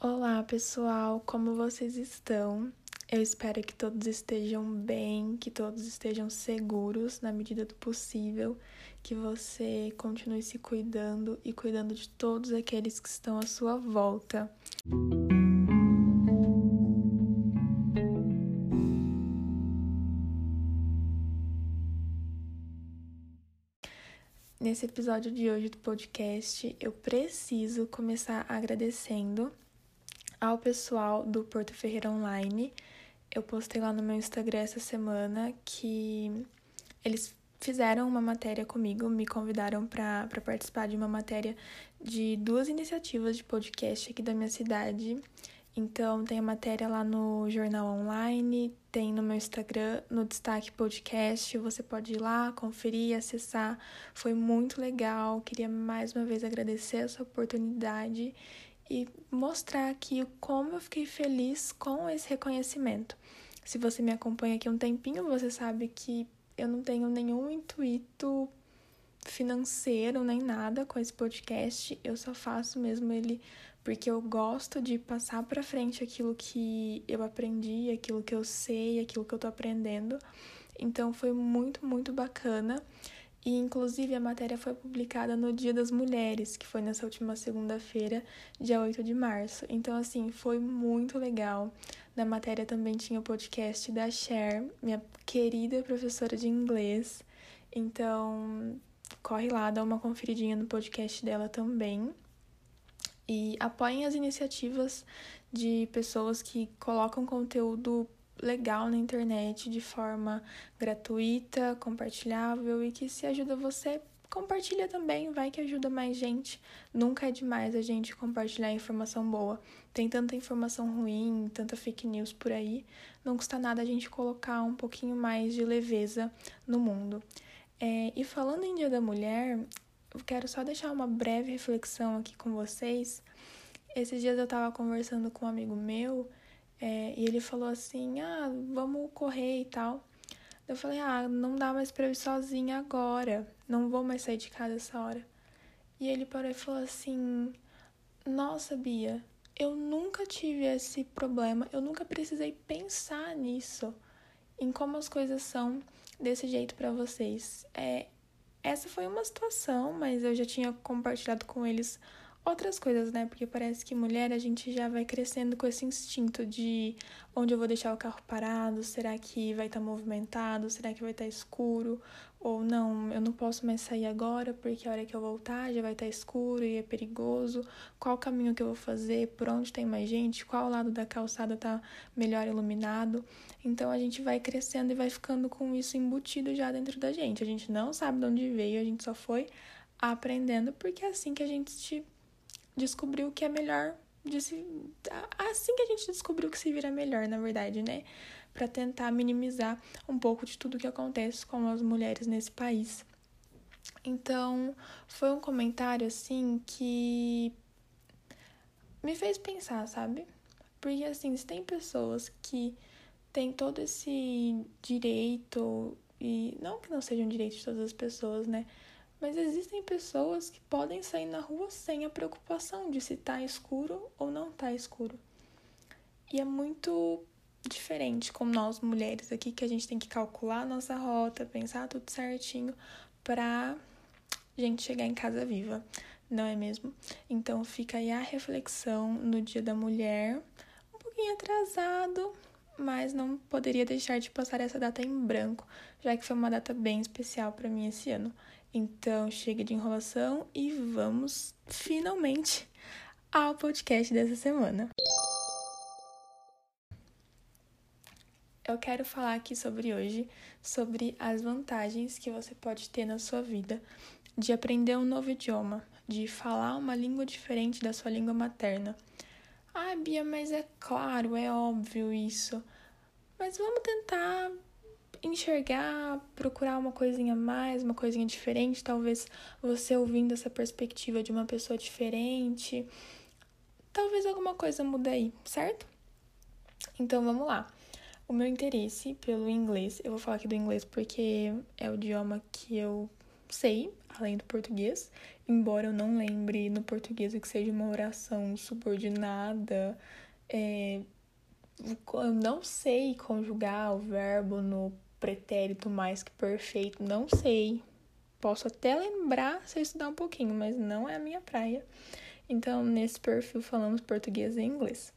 Olá, pessoal, como vocês estão? Eu espero que todos estejam bem, que todos estejam seguros na medida do possível, que você continue se cuidando e cuidando de todos aqueles que estão à sua volta. Nesse episódio de hoje do podcast, eu preciso começar agradecendo ao pessoal do Porto Ferreira Online. Eu postei lá no meu Instagram essa semana que eles fizeram uma matéria comigo, me convidaram para participar de uma matéria de duas iniciativas de podcast aqui da minha cidade. Então, tem a matéria lá no Jornal Online, tem no meu Instagram, no Destaque Podcast. Você pode ir lá, conferir, acessar. Foi muito legal. Queria mais uma vez agradecer essa oportunidade e mostrar aqui como eu fiquei feliz com esse reconhecimento. Se você me acompanha aqui um tempinho, você sabe que eu não tenho nenhum intuito financeiro nem nada com esse podcast. Eu só faço mesmo ele porque eu gosto de passar para frente aquilo que eu aprendi, aquilo que eu sei, aquilo que eu tô aprendendo. Então foi muito, muito bacana. E inclusive a matéria foi publicada no Dia das Mulheres, que foi nessa última segunda-feira, dia 8 de março. Então assim, foi muito legal. Na matéria também tinha o podcast da Cher, minha querida professora de inglês. Então, corre lá, dá uma conferidinha no podcast dela também e apoiem as iniciativas de pessoas que colocam conteúdo legal na internet de forma gratuita, compartilhável e que se ajuda você, compartilha também, vai que ajuda mais gente. Nunca é demais a gente compartilhar informação boa. Tem tanta informação ruim, tanta fake news por aí, não custa nada a gente colocar um pouquinho mais de leveza no mundo. É, e falando em Dia da Mulher, eu quero só deixar uma breve reflexão aqui com vocês. Esses dias eu tava conversando com um amigo meu é, e ele falou assim: Ah, vamos correr e tal. Eu falei: Ah, não dá mais pra eu ir sozinha agora. Não vou mais sair de casa essa hora. E ele parou e falou assim: Nossa, Bia, eu nunca tive esse problema. Eu nunca precisei pensar nisso, em como as coisas são desse jeito para vocês. É, essa foi uma situação, mas eu já tinha compartilhado com eles outras coisas, né? Porque parece que mulher a gente já vai crescendo com esse instinto de onde eu vou deixar o carro parado, será que vai estar tá movimentado, será que vai estar tá escuro, ou não, eu não posso mais sair agora porque a hora que eu voltar já vai estar tá escuro e é perigoso. Qual caminho que eu vou fazer? Por onde tem mais gente? Qual lado da calçada tá melhor iluminado? Então a gente vai crescendo e vai ficando com isso embutido já dentro da gente. A gente não sabe de onde veio, a gente só foi aprendendo porque é assim que a gente descobriu que é melhor se... assim que a gente descobriu que se vira melhor, na verdade, né? Para tentar minimizar um pouco de tudo que acontece com as mulheres nesse país. Então, foi um comentário assim que me fez pensar, sabe? Porque assim, se tem pessoas que têm todo esse direito e não que não seja um direito de todas as pessoas, né? Mas existem pessoas que podem sair na rua sem a preocupação de se tá escuro ou não tá escuro. E é muito diferente com nós mulheres aqui que a gente tem que calcular a nossa rota, pensar tudo certinho pra gente chegar em casa viva, não é mesmo? Então fica aí a reflexão no Dia da Mulher, um pouquinho atrasado, mas não poderia deixar de passar essa data em branco, já que foi uma data bem especial para mim esse ano. Então, chega de enrolação e vamos finalmente ao podcast dessa semana. Eu quero falar aqui sobre hoje sobre as vantagens que você pode ter na sua vida de aprender um novo idioma, de falar uma língua diferente da sua língua materna. Ah, Bia, mas é claro, é óbvio isso. Mas vamos tentar enxergar, procurar uma coisinha a mais, uma coisinha diferente, talvez você ouvindo essa perspectiva de uma pessoa diferente, talvez alguma coisa mude aí, certo? Então vamos lá. O meu interesse pelo inglês, eu vou falar aqui do inglês porque é o idioma que eu sei, além do português, embora eu não lembre no português que seja uma oração subordinada. É, eu não sei conjugar o verbo no pretérito mais que perfeito, não sei. Posso até lembrar se eu estudar um pouquinho, mas não é a minha praia. Então, nesse perfil falamos português e inglês.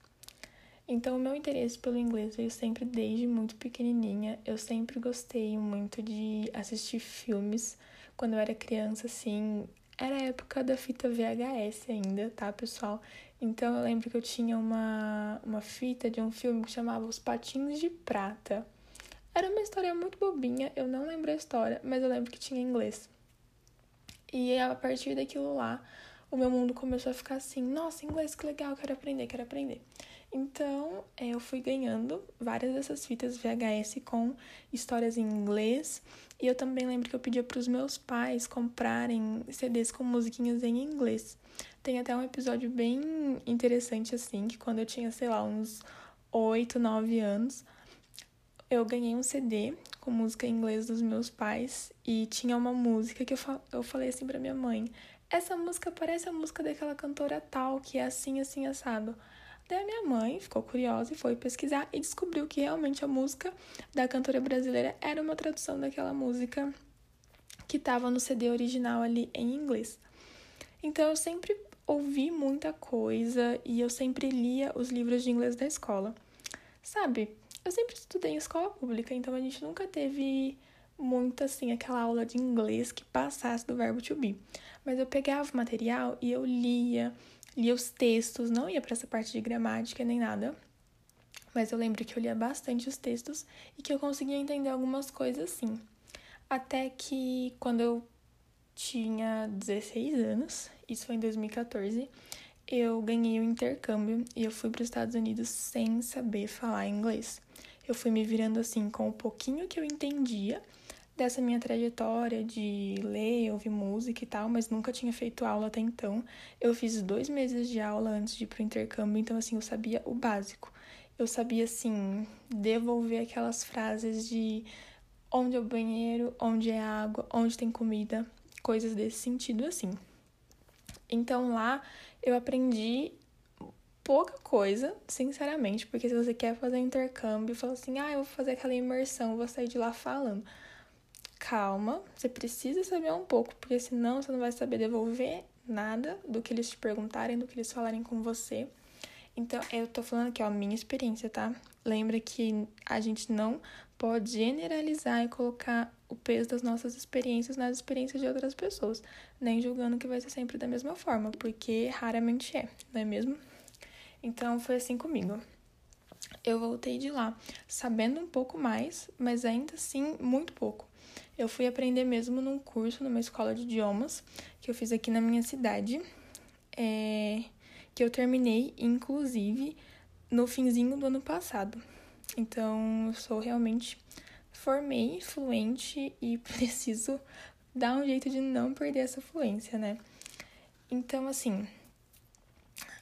Então, o meu interesse pelo inglês veio sempre desde muito pequenininha. Eu sempre gostei muito de assistir filmes. Quando eu era criança, assim, era a época da fita VHS ainda, tá, pessoal? Então, eu lembro que eu tinha uma, uma fita de um filme que chamava Os Patins de Prata. Era uma história muito bobinha, eu não lembro a história, mas eu lembro que tinha inglês. E a partir daquilo lá, o meu mundo começou a ficar assim: nossa, inglês, que legal, quero aprender, quero aprender. Então, é, eu fui ganhando várias dessas fitas VHS com histórias em inglês. E eu também lembro que eu pedia para os meus pais comprarem CDs com musiquinhas em inglês. Tem até um episódio bem interessante, assim, que quando eu tinha, sei lá, uns 8, 9 anos, eu ganhei um CD com música em inglês dos meus pais e tinha uma música que eu, fa eu falei assim para minha mãe: essa música parece a música daquela cantora tal, que é assim, assim, assado. Daí a minha mãe ficou curiosa e foi pesquisar e descobriu que realmente a música da cantora brasileira era uma tradução daquela música que estava no CD original ali em inglês. Então eu sempre ouvi muita coisa e eu sempre lia os livros de inglês da escola. Sabe, eu sempre estudei em escola pública, então a gente nunca teve muito assim aquela aula de inglês que passasse do verbo to be. Mas eu pegava o material e eu lia, lia os textos, não ia para essa parte de gramática nem nada. Mas eu lembro que eu lia bastante os textos e que eu conseguia entender algumas coisas assim. Até que quando eu tinha 16 anos, isso foi em 2014, eu ganhei o um intercâmbio e eu fui para os Estados Unidos sem saber falar inglês. Eu fui me virando assim com o pouquinho que eu entendia dessa minha trajetória de ler, ouvir música e tal, mas nunca tinha feito aula até então. Eu fiz dois meses de aula antes de ir pro intercâmbio, então assim, eu sabia o básico. Eu sabia, assim, devolver aquelas frases de onde é o banheiro, onde é a água, onde tem comida, coisas desse sentido assim. Então lá eu aprendi pouca coisa, sinceramente, porque se você quer fazer intercâmbio, fala assim: "Ah, eu vou fazer aquela imersão, vou sair de lá falando" calma, você precisa saber um pouco, porque senão você não vai saber devolver nada do que eles te perguntarem, do que eles falarem com você. Então, eu tô falando aqui, ó, minha experiência, tá? Lembra que a gente não pode generalizar e colocar o peso das nossas experiências nas experiências de outras pessoas, nem julgando que vai ser sempre da mesma forma, porque raramente é, não é mesmo? Então, foi assim comigo. Eu voltei de lá sabendo um pouco mais, mas ainda assim muito pouco. Eu fui aprender mesmo num curso, numa escola de idiomas, que eu fiz aqui na minha cidade, é, que eu terminei, inclusive, no finzinho do ano passado. Então, eu sou realmente formei fluente e preciso dar um jeito de não perder essa fluência, né? Então, assim,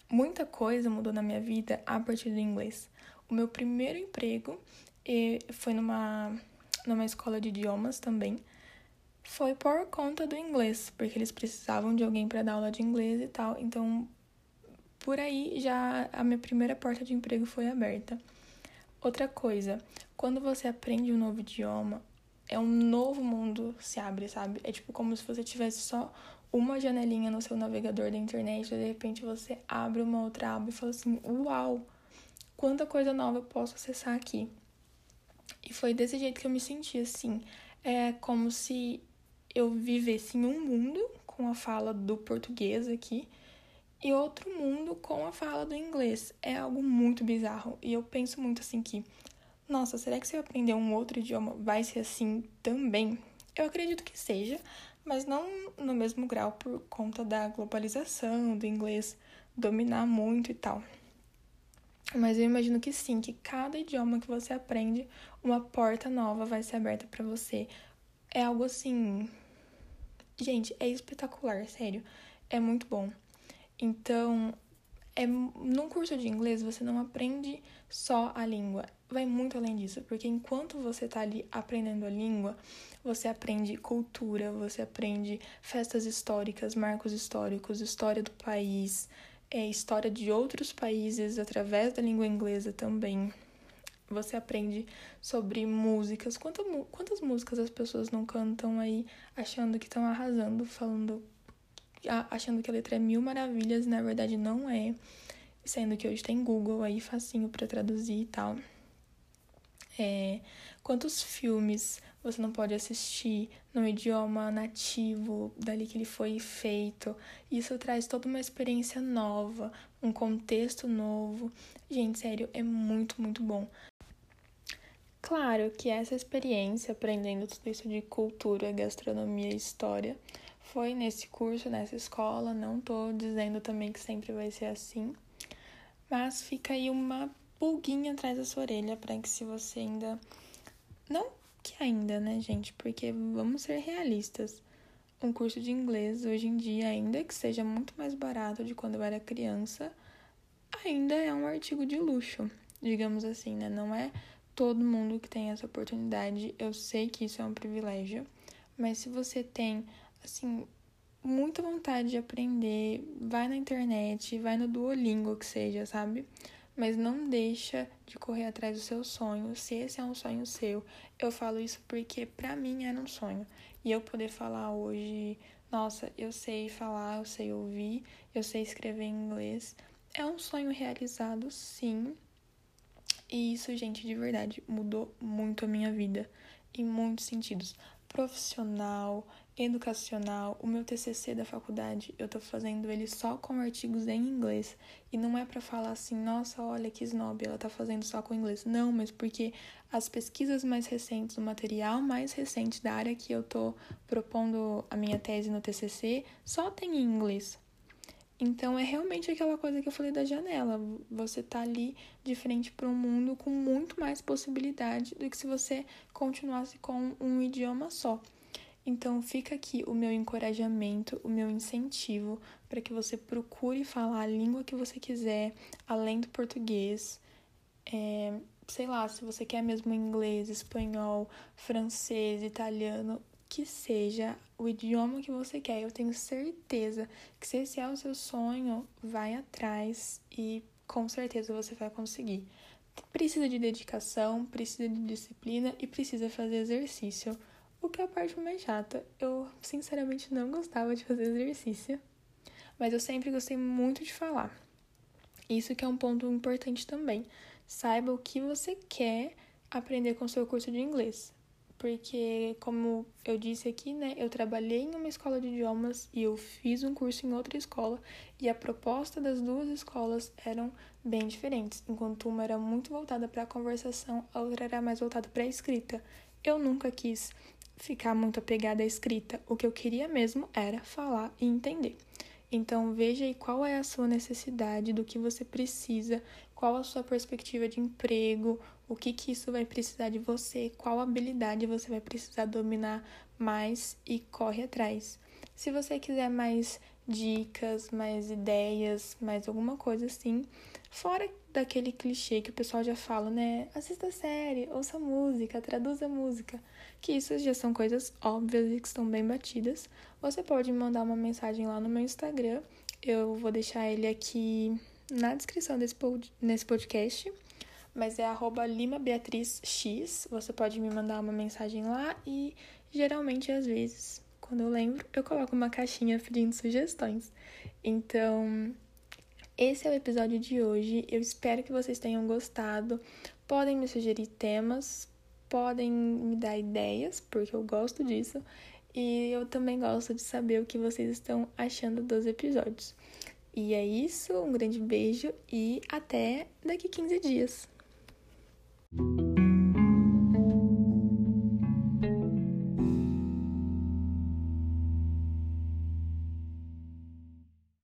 muita coisa mudou na minha vida a partir do inglês. O meu primeiro emprego eh, foi numa numa escola de idiomas também, foi por conta do inglês, porque eles precisavam de alguém para dar aula de inglês e tal. Então, por aí já a minha primeira porta de emprego foi aberta. Outra coisa, quando você aprende um novo idioma, é um novo mundo se abre, sabe? É tipo como se você tivesse só uma janelinha no seu navegador da internet e de repente você abre uma outra aba e fala assim: "Uau! Quanta coisa nova eu posso acessar aqui". E foi desse jeito que eu me senti, assim. É como se eu vivesse em um mundo com a fala do português aqui e outro mundo com a fala do inglês. É algo muito bizarro. E eu penso muito assim que, nossa, será que se eu aprender um outro idioma vai ser assim também? Eu acredito que seja, mas não no mesmo grau por conta da globalização, do inglês dominar muito e tal. Mas eu imagino que sim, que cada idioma que você aprende, uma porta nova vai ser aberta para você. É algo assim. Gente, é espetacular, sério. É muito bom. Então, é num curso de inglês você não aprende só a língua, vai muito além disso, porque enquanto você está ali aprendendo a língua, você aprende cultura, você aprende festas históricas, marcos históricos, história do país, é, história de outros países através da língua inglesa também. Você aprende sobre músicas. Quanto, quantas músicas as pessoas não cantam aí achando que estão arrasando, falando, achando que a letra é mil maravilhas, na verdade não é. Sendo que hoje tem Google aí facinho para traduzir e tal. É, quantos filmes você não pode assistir no idioma nativo dali que ele foi feito. Isso traz toda uma experiência nova, um contexto novo. Gente, sério, é muito, muito bom. Claro que essa experiência, aprendendo tudo isso de cultura, gastronomia e história, foi nesse curso, nessa escola. Não tô dizendo também que sempre vai ser assim, mas fica aí uma pulguinha atrás da sua orelha para que se você ainda não que ainda, né, gente? Porque vamos ser realistas. Um curso de inglês hoje em dia, ainda que seja muito mais barato de quando eu era criança, ainda é um artigo de luxo, digamos assim, né? Não é todo mundo que tem essa oportunidade. Eu sei que isso é um privilégio, mas se você tem, assim, muita vontade de aprender, vai na internet, vai no Duolingo que seja, sabe? Mas não deixa de correr atrás do seu sonho, se esse é um sonho seu. Eu falo isso porque para mim era um sonho. E eu poder falar hoje, nossa, eu sei falar, eu sei ouvir, eu sei escrever em inglês, é um sonho realizado, sim. E isso, gente, de verdade, mudou muito a minha vida em muitos sentidos. Profissional, educacional, o meu TCC da faculdade, eu tô fazendo ele só com artigos em inglês. E não é para falar assim, nossa, olha que snob, ela tá fazendo só com inglês. Não, mas porque as pesquisas mais recentes, o material mais recente da área que eu tô propondo a minha tese no TCC, só tem em inglês. Então é realmente aquela coisa que eu falei da janela. Você tá ali de frente para um mundo com muito mais possibilidade do que se você continuasse com um idioma só. Então fica aqui o meu encorajamento, o meu incentivo para que você procure falar a língua que você quiser, além do português. É, sei lá, se você quer mesmo inglês, espanhol, francês, italiano, que seja o idioma que você quer. Eu tenho certeza que se esse é o seu sonho, vai atrás e com certeza você vai conseguir. Precisa de dedicação, precisa de disciplina e precisa fazer exercício. O que é a parte mais chata. Eu, sinceramente, não gostava de fazer exercício, mas eu sempre gostei muito de falar. Isso que é um ponto importante também. Saiba o que você quer aprender com o seu curso de inglês porque, como eu disse aqui, né, eu trabalhei em uma escola de idiomas e eu fiz um curso em outra escola, e a proposta das duas escolas eram bem diferentes. Enquanto uma era muito voltada para a conversação, a outra era mais voltada para a escrita. Eu nunca quis ficar muito apegada à escrita, o que eu queria mesmo era falar e entender. Então veja aí qual é a sua necessidade, do que você precisa, qual a sua perspectiva de emprego, o que que isso vai precisar de você, qual habilidade você vai precisar dominar mais e corre atrás. Se você quiser mais dicas, mais ideias, mais alguma coisa assim, fora daquele clichê que o pessoal já fala, né? Assista a série, ouça música, traduza música, que isso já são coisas óbvias e que estão bem batidas. Você pode me mandar uma mensagem lá no meu Instagram. Eu vou deixar ele aqui na descrição desse, pod nesse podcast mas é limabeatrizx. Você pode me mandar uma mensagem lá e geralmente, às vezes, quando eu lembro, eu coloco uma caixinha pedindo sugestões. Então, esse é o episódio de hoje. Eu espero que vocês tenham gostado. Podem me sugerir temas, podem me dar ideias, porque eu gosto disso. E eu também gosto de saber o que vocês estão achando dos episódios. E é isso, um grande beijo e até daqui 15 dias.